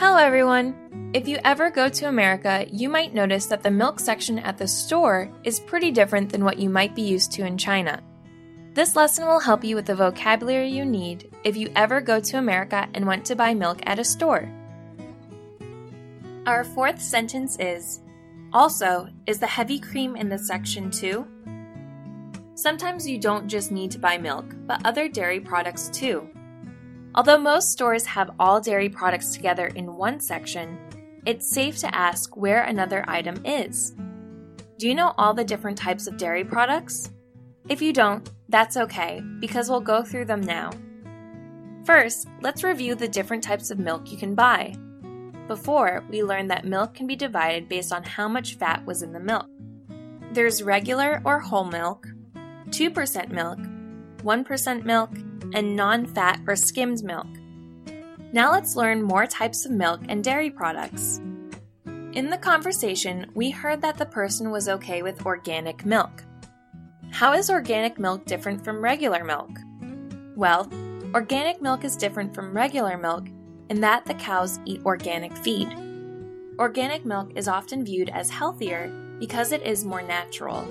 Hello, everyone! If you ever go to America, you might notice that the milk section at the store is pretty different than what you might be used to in China. This lesson will help you with the vocabulary you need if you ever go to America and want to buy milk at a store. Our fourth sentence is Also, is the heavy cream in this section too? Sometimes you don't just need to buy milk, but other dairy products too. Although most stores have all dairy products together in one section, it's safe to ask where another item is. Do you know all the different types of dairy products? If you don't, that's okay, because we'll go through them now. First, let's review the different types of milk you can buy. Before, we learned that milk can be divided based on how much fat was in the milk. There's regular or whole milk, 2% milk, 1% milk, and non fat or skimmed milk. Now let's learn more types of milk and dairy products. In the conversation, we heard that the person was okay with organic milk. How is organic milk different from regular milk? Well, organic milk is different from regular milk in that the cows eat organic feed. Organic milk is often viewed as healthier because it is more natural.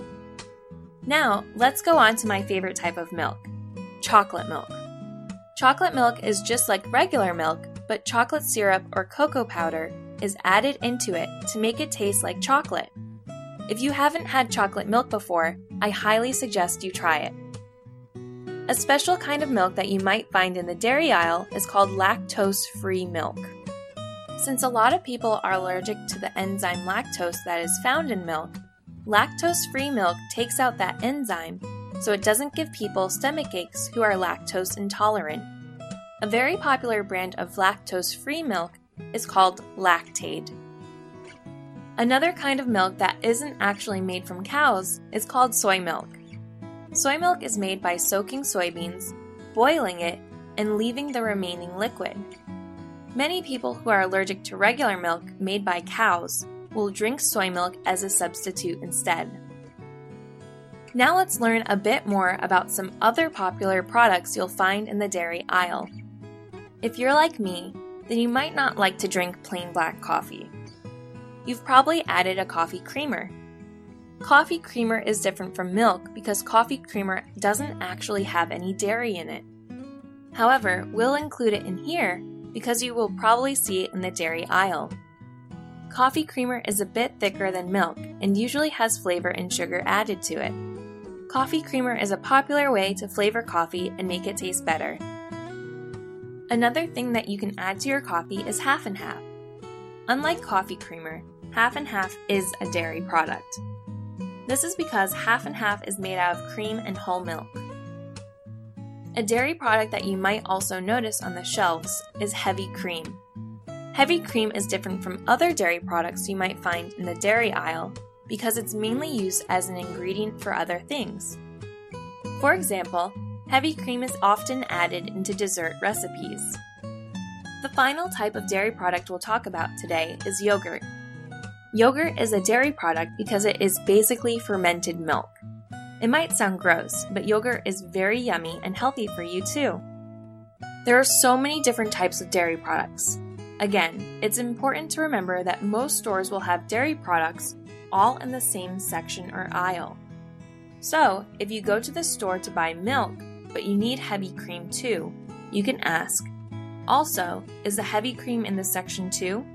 Now, let's go on to my favorite type of milk chocolate milk. Chocolate milk is just like regular milk, but chocolate syrup or cocoa powder is added into it to make it taste like chocolate. If you haven't had chocolate milk before, I highly suggest you try it. A special kind of milk that you might find in the dairy aisle is called lactose free milk. Since a lot of people are allergic to the enzyme lactose that is found in milk, lactose free milk takes out that enzyme so it doesn't give people stomach aches who are lactose intolerant. A very popular brand of lactose free milk is called Lactaid. Another kind of milk that isn't actually made from cows is called soy milk. Soy milk is made by soaking soybeans, boiling it, and leaving the remaining liquid. Many people who are allergic to regular milk made by cows will drink soy milk as a substitute instead. Now let's learn a bit more about some other popular products you'll find in the dairy aisle. If you're like me, then you might not like to drink plain black coffee. You've probably added a coffee creamer. Coffee creamer is different from milk because coffee creamer doesn't actually have any dairy in it. However, we'll include it in here because you will probably see it in the dairy aisle. Coffee creamer is a bit thicker than milk and usually has flavor and sugar added to it. Coffee creamer is a popular way to flavor coffee and make it taste better. Another thing that you can add to your coffee is half and half. Unlike coffee creamer, half and half is a dairy product. This is because half and half is made out of cream and whole milk. A dairy product that you might also notice on the shelves is heavy cream. Heavy cream is different from other dairy products you might find in the dairy aisle because it's mainly used as an ingredient for other things. For example, heavy cream is often added into dessert recipes. The final type of dairy product we'll talk about today is yogurt. Yogurt is a dairy product because it is basically fermented milk. It might sound gross, but yogurt is very yummy and healthy for you too. There are so many different types of dairy products. Again, it's important to remember that most stores will have dairy products all in the same section or aisle. So, if you go to the store to buy milk, but you need heavy cream too, you can ask, Also, is the heavy cream in this section too?